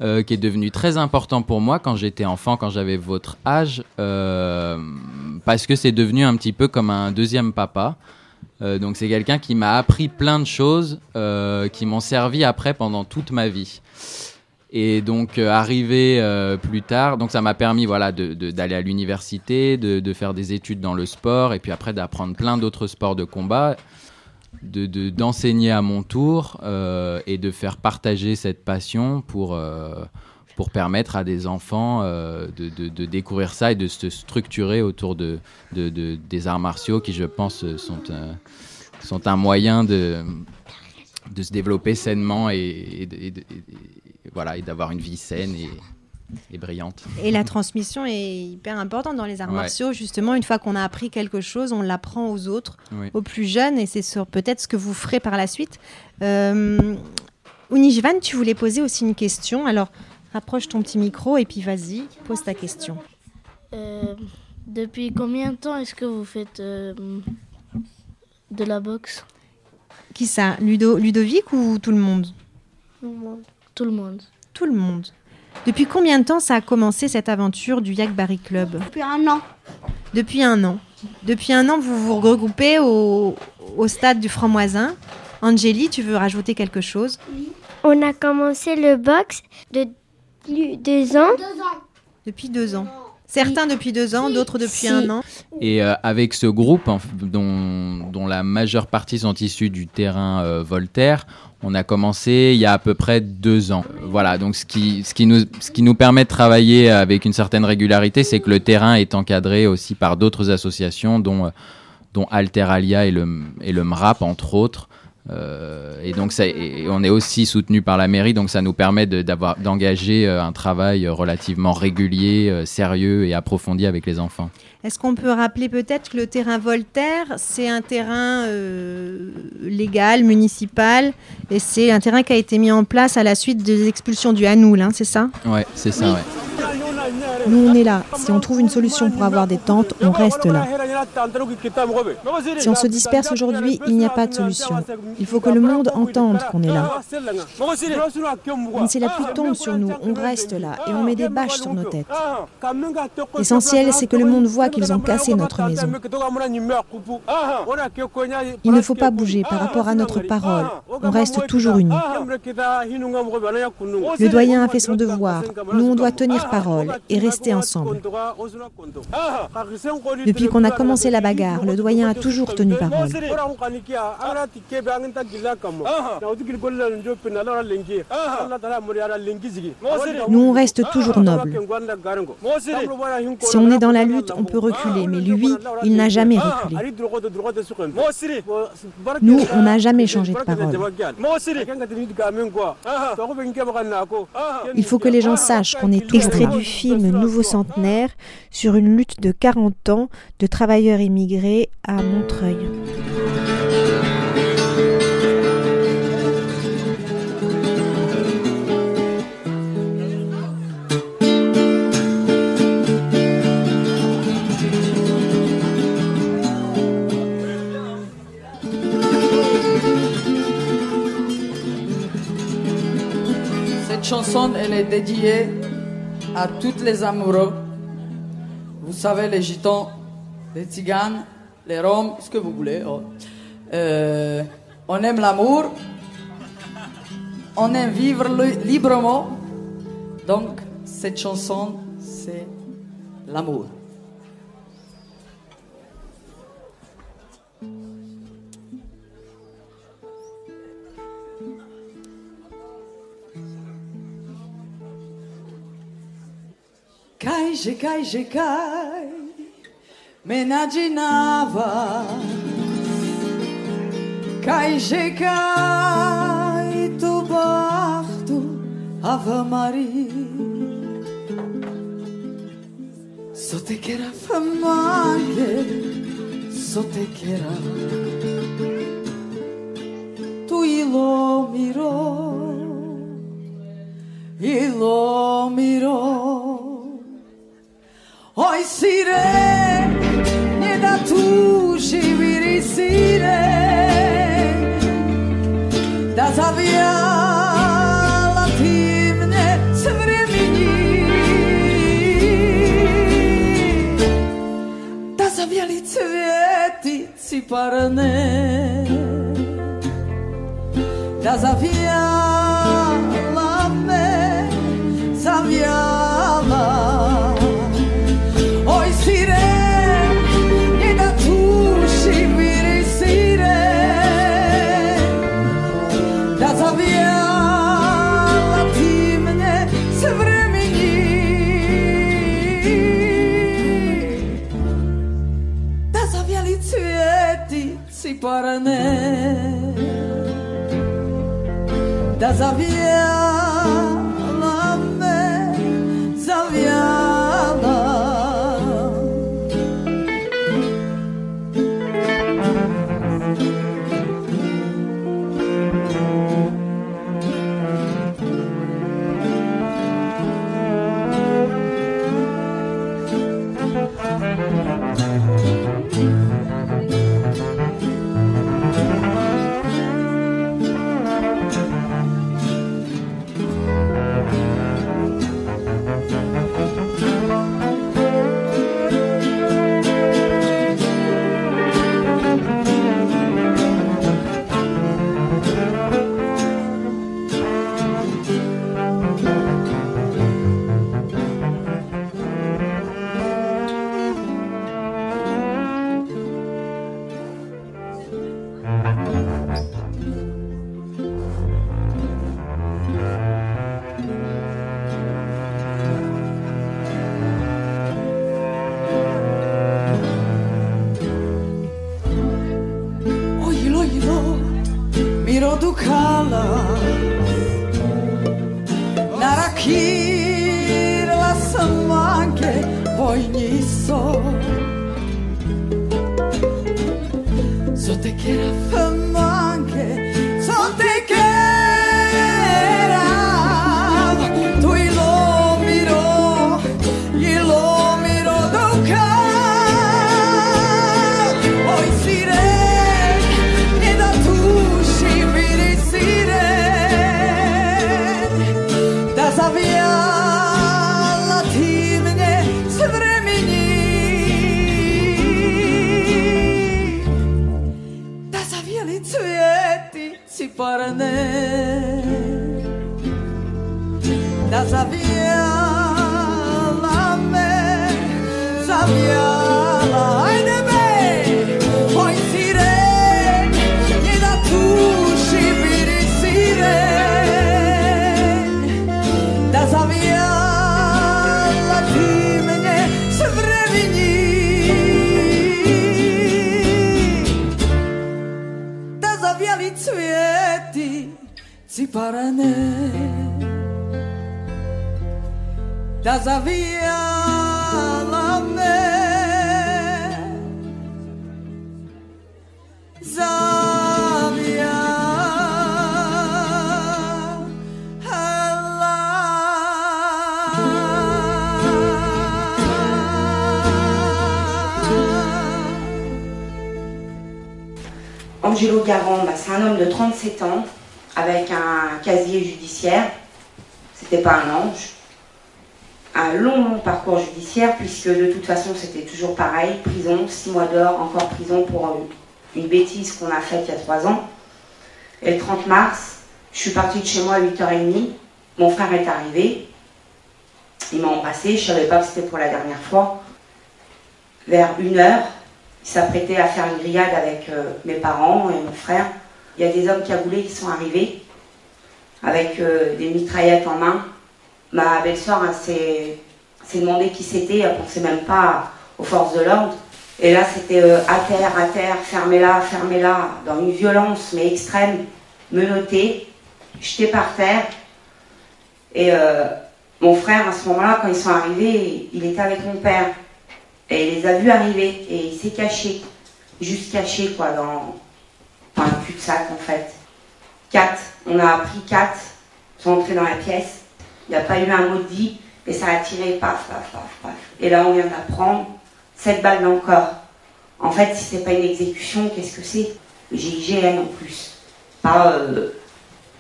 euh, qui est devenu très important pour moi quand j'étais enfant, quand j'avais votre âge, euh, parce que c'est devenu un petit peu comme un deuxième papa. donc c'est quelqu'un qui m'a appris plein de choses qui m'ont servi après pendant toute ma vie. Et donc euh, arrivé euh, plus tard, donc ça m'a permis voilà d'aller à l'université, de, faire des études dans le sport et puis après d'apprendre plein d'autres sports de combat, de d'enseigner à mon tour euh, et de faire partager cette passion pour pour permettre à des enfants de, de, découvrir ça et de se structurer autour de, des arts martiaux qui je pense sont sont un moyen de de se développer sainement et, voilà, et d'avoir une vie saine et, brillante. Et la transmission est hyper importante dans les arts martiaux. Justement, une fois qu'on a appris quelque chose, on l'apprend aux autres, aux plus jeunes, et c'est peut-être ce que vous ferez par la suite. Euh, Unijvan, tu voulais poser aussi une question. Alors, rapproche ton petit micro et puis vas-y, pose ta question. Euh, depuis combien de temps est-ce que vous faites euh, de la boxe? Qui ça? Ludo, Ludovic ou tout le monde? Tout le monde. Tout le monde. Tout le monde. Depuis combien de temps ça a commencé cette aventure du Yak Barry Club? Depuis un an. Depuis un an. Depuis un an, vous vous regroupez au, au stade du Franc-Moisin. Angélie, tu veux rajouter quelque chose? On a commencé le box de deux ans. Deux ans. Depuis deux ans. Certains depuis deux ans, d'autres depuis un an. Et euh, avec ce groupe, dont, dont, la majeure partie sont issus du terrain euh, Voltaire, on a commencé il y a à peu près deux ans. Voilà, donc ce qui, ce qui, nous, ce qui nous permet de travailler avec une certaine régularité, c'est que le terrain est encadré aussi par d'autres associations, dont, dont Alteralia et le, et le MRAP, entre autres. Euh, et donc, ça, on est aussi soutenu par la mairie, donc ça nous permet d'engager euh, un travail relativement régulier, euh, sérieux et approfondi avec les enfants. Est-ce qu'on peut rappeler peut-être que le terrain Voltaire, c'est un terrain euh, légal, municipal, et c'est un terrain qui a été mis en place à la suite des expulsions du Hanoul, hein, c'est ça? Oui, c'est ça, Nous, on est là. Si on trouve une solution pour avoir des tentes, on reste là. Si on se disperse aujourd'hui, il n'y a pas de solution. Il faut que le monde entende qu'on est là. Quand si la pluie tombe sur nous, on reste là et on met des bâches sur nos têtes. L'essentiel, c'est que le monde voit qu'ils ont cassé notre maison. Il ne faut pas bouger par rapport à notre parole. On reste toujours unis. Le doyen a fait son devoir. Nous, on doit tenir parole et rester ensemble. Depuis qu'on a commencé la bagarre, le doyen a toujours tenu parole. Nous, on reste toujours nobles. Si on est dans la lutte, on peut reculer, mais lui, il n'a jamais reculé. Nous, on n'a jamais changé de parole. Il faut que les gens sachent qu'on est extrait du film nouveau centenaire sur une lutte de 40 ans de travailleurs immigrés à Montreuil. Cette chanson, elle est dédiée à toutes les amoureux. Vous savez, les gitans, les tziganes, les roms, ce que vous voulez. Oh. Euh, on aime l'amour, on aime vivre librement. Donc, cette chanson, c'est l'amour. Cai, je, cai, je, cai, menadinava. Cai, cai, tu barto, ave Maria. Só te quero fama, só te quero. Tu ilô mirou, ilô mirou. Oj sire, nie da tu živiri sire, da zavijala ti mne s vremeni, da zavijali cvjeti ciparne, da zavijala me, zavijala da zawijała Angelo Garon, bah, c'est un homme de 37 ans avec un casier judiciaire. C'était pas un ange. Un long, parcours judiciaire, puisque de toute façon c'était toujours pareil prison, 6 mois d'or, encore prison pour une, bêtise qu'on a faite il y a 3 ans. Et le 30 mars, je suis partie de chez moi à 8h30. Mon frère est arrivé. Il m'a embrassé. Je ne savais pas que c'était pour la dernière fois. Vers 1h, ils s'apprêtaient à faire une grillade avec euh, mes parents et mon frère. Il y a des hommes cagoulés qui sont arrivés avec euh, des mitraillettes en main. Ma belle-sœur hein, s'est demandé qui c'était, elle pensait même pas aux forces de l'ordre. Et là, c'était euh, à terre, à terre, fermez-la, fermez-la, dans une violence mais extrême, menottée, jetée par terre. Et mon frère, à ce moment-là, quand ils sont arrivés, il était avec mon père. Et il les a vus arriver et il s'est caché, juste caché quoi, dans, un cul-de-sac en fait. Quatre, on a appris quatre, sont entrés dans la pièce, il n'y a pas eu un mot dit et ça a tiré paf, paf, paf, paf. Et là on vient d'apprendre sept balles dans le corps. En fait, si c'est pas une exécution, qu'est-ce que c'est? GIGN en plus. Pas euh,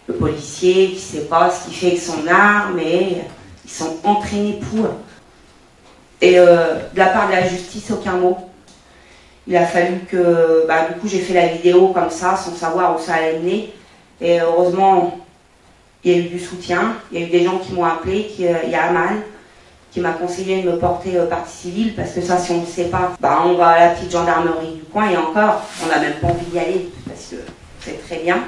le policier qui sait pas ce qu'il fait avec son arme et ils sont entraînés pour. Et euh, de la part de la justice, aucun mot. Il a fallu que, bah, du coup, j'ai fait la vidéo comme ça, sans savoir où ça allait mener. Et heureusement, il y a eu du soutien. Il y a eu des gens qui m'ont appelé. Qui, euh, il y a Aman qui m'a conseillé de me porter euh, partie civile parce que ça, si on ne sait pas, bah, on va à la petite gendarmerie du coin et encore, on n'a même pas envie d'y aller parce que c'est très bien.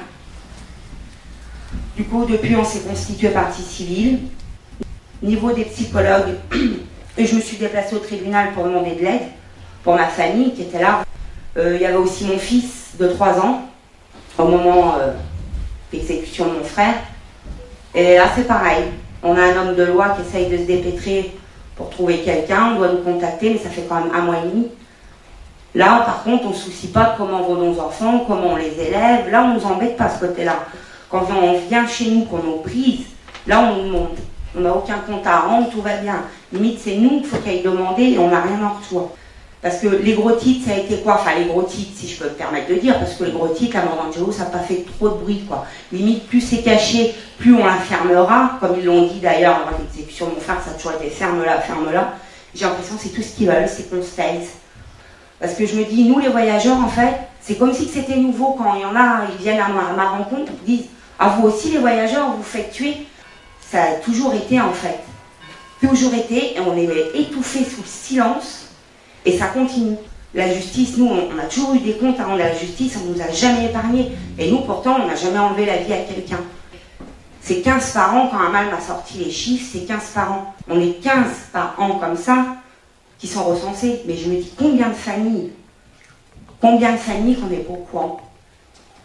Du coup, depuis, on s'est constitué partie civile. Niveau des psychologues, Et je me suis déplacée au tribunal pour demander de l'aide pour ma famille qui était là. Euh, il y avait aussi mon fils de 3 ans au moment euh, d'exécution de mon frère. Et là, c'est pareil. On a un homme de loi qui essaye de se dépêtrer pour trouver quelqu'un. On doit nous contacter, mais ça fait quand même un mois et demi. Là, par contre, on ne se soucie pas de comment vont nos enfants, comment on les élève. Là, on ne nous embête pas ce côté-là. Quand on vient chez nous, qu'on nous prise, là, on nous montre. On n'a aucun compte à rendre, tout va bien. Limite, c'est nous qu'il faut qu'elle demander et on n'a rien en retour. Parce que les gros titres, ça a été quoi? Enfin, les gros titres, si je peux me permettre de dire, parce que les gros titres, à Morangelo, ça n'a pas fait trop de bruit, quoi. Limite, plus c'est caché, plus on la fermera. Comme ils l'ont dit d'ailleurs l'exécution de mon frère, ça a toujours été ferme-la, ferme-la. J'ai l'impression que c'est tout ce qu'ils veulent, c'est qu'on se taise. Parce que je me dis, nous les voyageurs, en fait, c'est comme si c'était nouveau quand il y en a, ils viennent à ma, à ma rencontre, ils disent, à ah, vous aussi les voyageurs, vous faites tuer? Ça a toujours été, en fait toujours été, et on est étouffé sous le silence, et ça continue. La justice, nous, on, a toujours eu des comptes à rendre à la justice, on ne nous a jamais épargné. Et nous, pourtant, on n'a jamais enlevé la vie à quelqu'un. C'est 15 par an, quand un mal m'a sorti les chiffres, c'est 15 par an. On est 15 par an comme ça, qui sont recensés. Mais je me dis, combien de familles, combien de familles qu'on est au courant?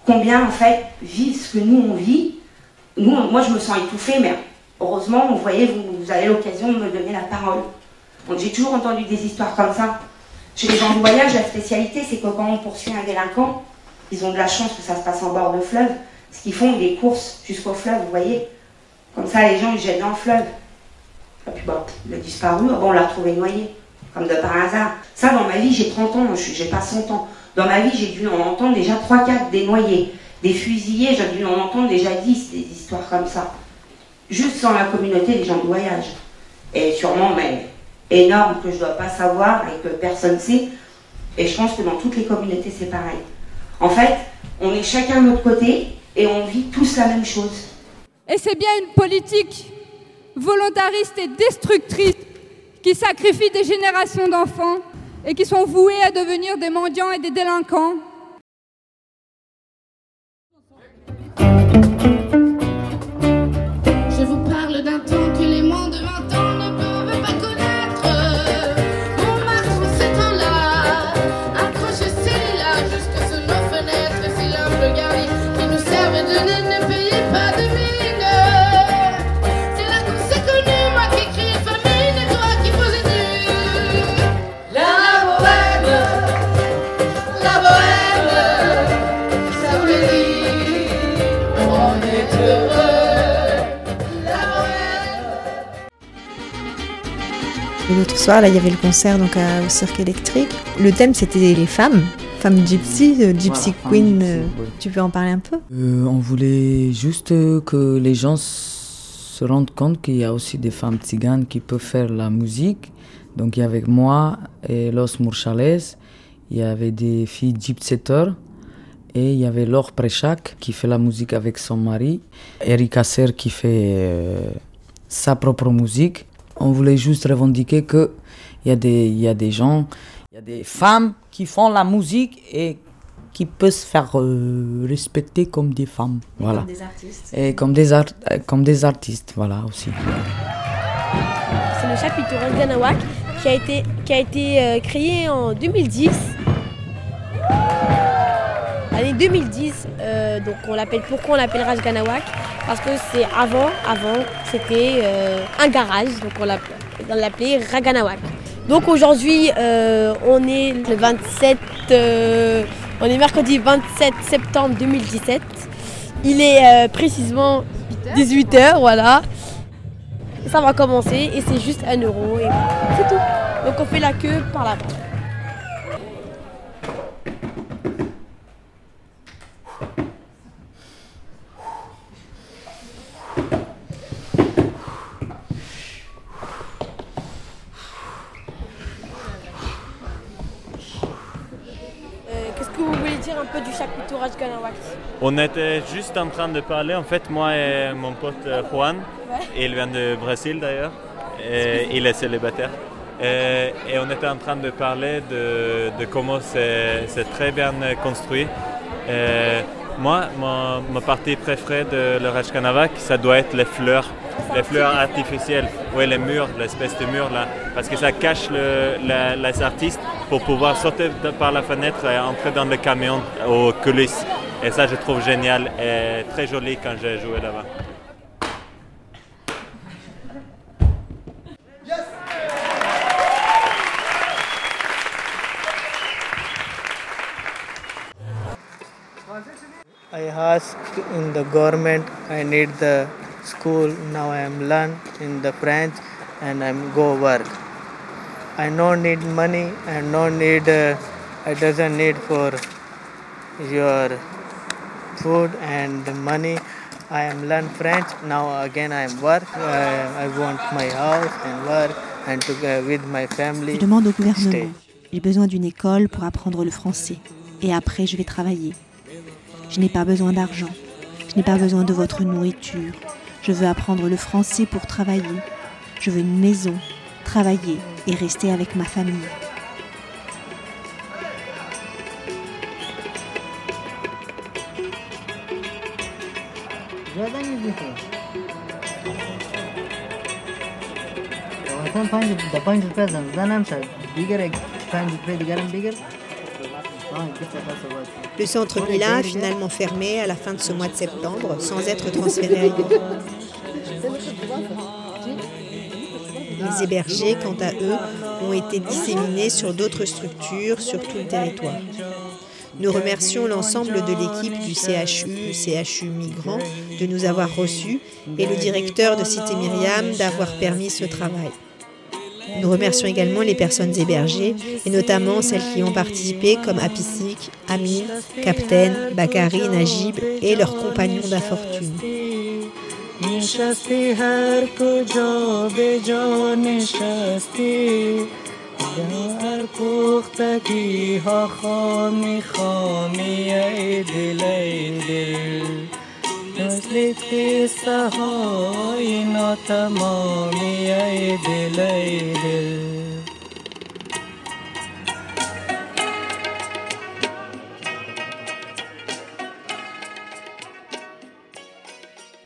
Combien, en fait, vivent ce que nous, on vit? Nous, moi, je me sens étouffée, mais heureusement, vous voyez, vous, avez l'occasion de me donner la parole. J'ai toujours entendu des histoires comme ça. Chez les gens de voyage, la spécialité, c'est que quand on poursuit un délinquant, ils ont de la chance que ça se passe en bord de fleuve. Ce qu'ils font, ils courses jusqu'au fleuve, vous voyez. Comme ça, les gens, ils jettent dans le fleuve. Et puis bon, il a disparu, bon, on l'a retrouvé noyé, comme de par hasard. Ça, dans ma vie, j'ai 30 ans, j'ai pas 100 ans. Dans ma vie, j'ai dû en entendre déjà 3-4 des noyés. Des fusillés, j'ai dû en entendre déjà 10, des histoires comme ça juste sans la communauté des gens de voyage. Et sûrement, mais énorme que je ne dois pas savoir et que personne ne sait. Et je pense que dans toutes les communautés, c'est pareil. En fait, on est chacun de notre côté et on vit tous la même chose. Et c'est bien une politique volontariste et destructrice qui sacrifie des générations d'enfants et qui sont voués à devenir des mendiants et des délinquants soir, là, il y avait le concert donc au Cirque électrique. Le thème, c'était les femmes, femmes gypsy, euh, gypsy queen. Euh, tu peux en parler un peu? Euh, On voulait juste que les gens se rendre compte qu'il y a aussi des femmes tziganes qui peuvent faire la musique. Donc il y avait moi et Los Murchales, il y avait des filles gypsetters et il y avait Laure Préchac qui fait la musique avec son mari, Erika Ser qui fait euh, sa propre musique. On voulait juste revendiquer qu'il y, a des- il y a des gens, il y a des femmes qui font la musique et qui peuvent se faire euh, respecter comme des femmes. voilà. comme des artistes. Et comme des, art- comme des artistes, voilà aussi. C'est le chapiteau Ganawak qui a été, qui a été euh, créé en 2010. L'année 2010, euh, donc on l'appelle, pourquoi on l'appelle Rajganawak Parce que c'est avant, avant, c'était euh, un garage, donc on l'appelait, Raganawak. Donc aujourd'hui, euh, on est le 27, euh, on est mercredi 27 septembre 2017. Il est précisément 18h, voilà. Ça va commencer et c'est juste un euro et c'est tout. Donc on fait la queue par là-bas. On était juste en train de parler, en fait, moi et mon pote euh, Juan, il vient du Brésil d'ailleurs, et il est célibataire. Et, et on était en train de parler de, de comment c'est très bien construit. Et moi, mon, ma partie préférée de le Rajkanavak, ça doit être les fleurs, les fleurs artificielles, oui, les murs, l'espèce de murs là, parce que ça cache le- la- les artistes pour pouvoir sauter par la fenêtre et entrer dans le camion aux coulisses. Et ça, je trouve génial et très joli quand j'ai joué là-bas. I asked in the government I need the school now I am learn in the French and I'm go work. I no need money and no need uh, I doesn't need for your food and money. I am learn French now again I am work. Uh, I want my house and work and to uh, with my family. Je demande au gouvernement. J'ai besoin d'une école pour apprendre le français. Et après, je vais travailler. Je n'ai pas besoin d'argent. Je n'ai pas besoin de votre nourriture. Je veux apprendre le français pour travailler. Je veux une maison, travailler et rester avec ma famille. Le centre Mila a finalement fermé à la fin de ce mois de septembre sans être transféré ailleurs. Les hébergés, quant à eux, ont été disséminés sur d'autres structures sur tout le territoire. Nous remercions l'ensemble de l'équipe du CHU, CHU Migrants, de nous avoir reçus et le directeur de Cité Myriam d'avoir permis ce travail. Nous remercions également les personnes hébergées et notamment celles qui ont participé comme Apisik, Amin, Captain, Bakari, Najib et leurs compagnons d'infortune. نشستی هر کجا به جا نشستی در پختگی ها خامی خامی ای دل ای دل. مثل قصه های ناتمامی ای دل ای دل.